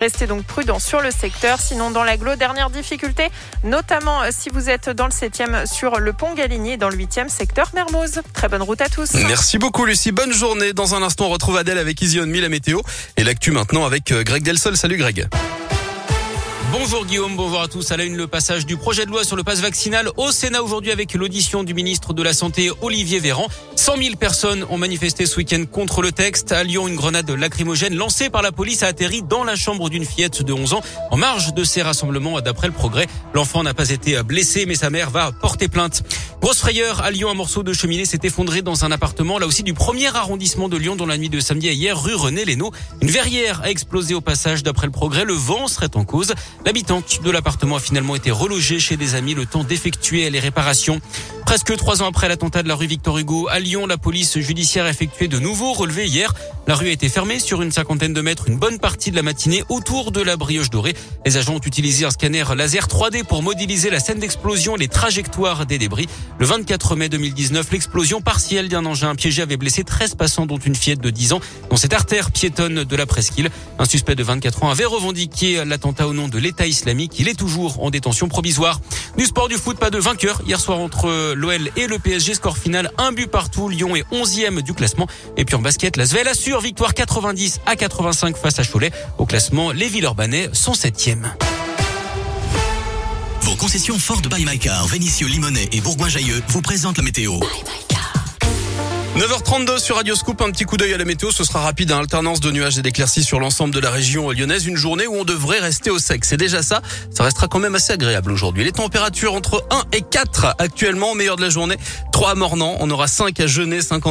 Restez donc prudents sur le secteur. Sinon, dans l'agglo, dernière difficulté, notamment si vous êtes dans le 7e sur le pont Galigny dans le 8e secteur Mermoz. Très bonne route à tous. Merci beaucoup Lucie. Bonne journée. Dans un instant, on retrouve Adèle avec Easy On Me, la météo. Et l'actu maintenant avec euh, Greg Delsol. Salut Greg. Bonjour Guillaume, bonjour à tous. À la une, le passage du projet de loi sur le passe vaccinal au Sénat aujourd'hui avec l'audition du ministre de la Santé Olivier Véran. 100 000 personnes ont manifesté ce week-end contre le texte. À Lyon, une grenade lacrymogène lancée par la police a atterri dans la chambre d'une fillette de 11 ans en marge de ces rassemblements. D'après le progrès, l'enfant n'a pas été blessé mais sa mère va porter plainte. Grosse frayeur à Lyon, un morceau de cheminée s'est effondré dans un appartement, là aussi du premier arrondissement de Lyon dans la nuit de samedi à hier, rue René Lénaud. Une verrière a explosé au passage d'après le progrès. Le vent serait en cause. L'habitante de l'appartement a finalement été relogée chez des amis le temps d'effectuer les réparations. Presque trois ans après l'attentat de la rue Victor Hugo à Lyon, la police judiciaire a effectué de nouveaux relevés hier. La rue a été fermée sur une cinquantaine de mètres une bonne partie de la matinée autour de la brioche dorée. Les agents ont utilisé un scanner laser 3D pour modéliser la scène d'explosion et les trajectoires des débris. Le 24 mai 2019, l'explosion partielle d'un engin piégé avait blessé 13 passants dont une fillette de 10 ans dans cette artère piétonne de la presqu'île. Un suspect de 24 ans avait revendiqué l'attentat au nom de l'État islamique. Il est toujours en détention provisoire. Du sport du foot, pas de vainqueur hier soir entre l'OL et le PSG. Score final, un but partout. Lyon est 11e du classement. Et puis en basket, la Svel assure victoire 90 à 85 face à Cholet. Au classement, les Villeurbanais sont 7e. Vos concessions Ford by My Car, Vénissieux, Limonnet et Bourgoin-Jailleux vous présentent la météo. 9h32 sur Radio Scoop, un petit coup d'œil à la météo, ce sera rapide, hein. alternance de nuages et d'éclaircies sur l'ensemble de la région lyonnaise, une journée où on devrait rester au sec. C'est déjà ça, ça restera quand même assez agréable aujourd'hui. Les températures entre 1 et 4 actuellement, au meilleur de la journée, 3 à Mornan, on aura 5 à Genève, 50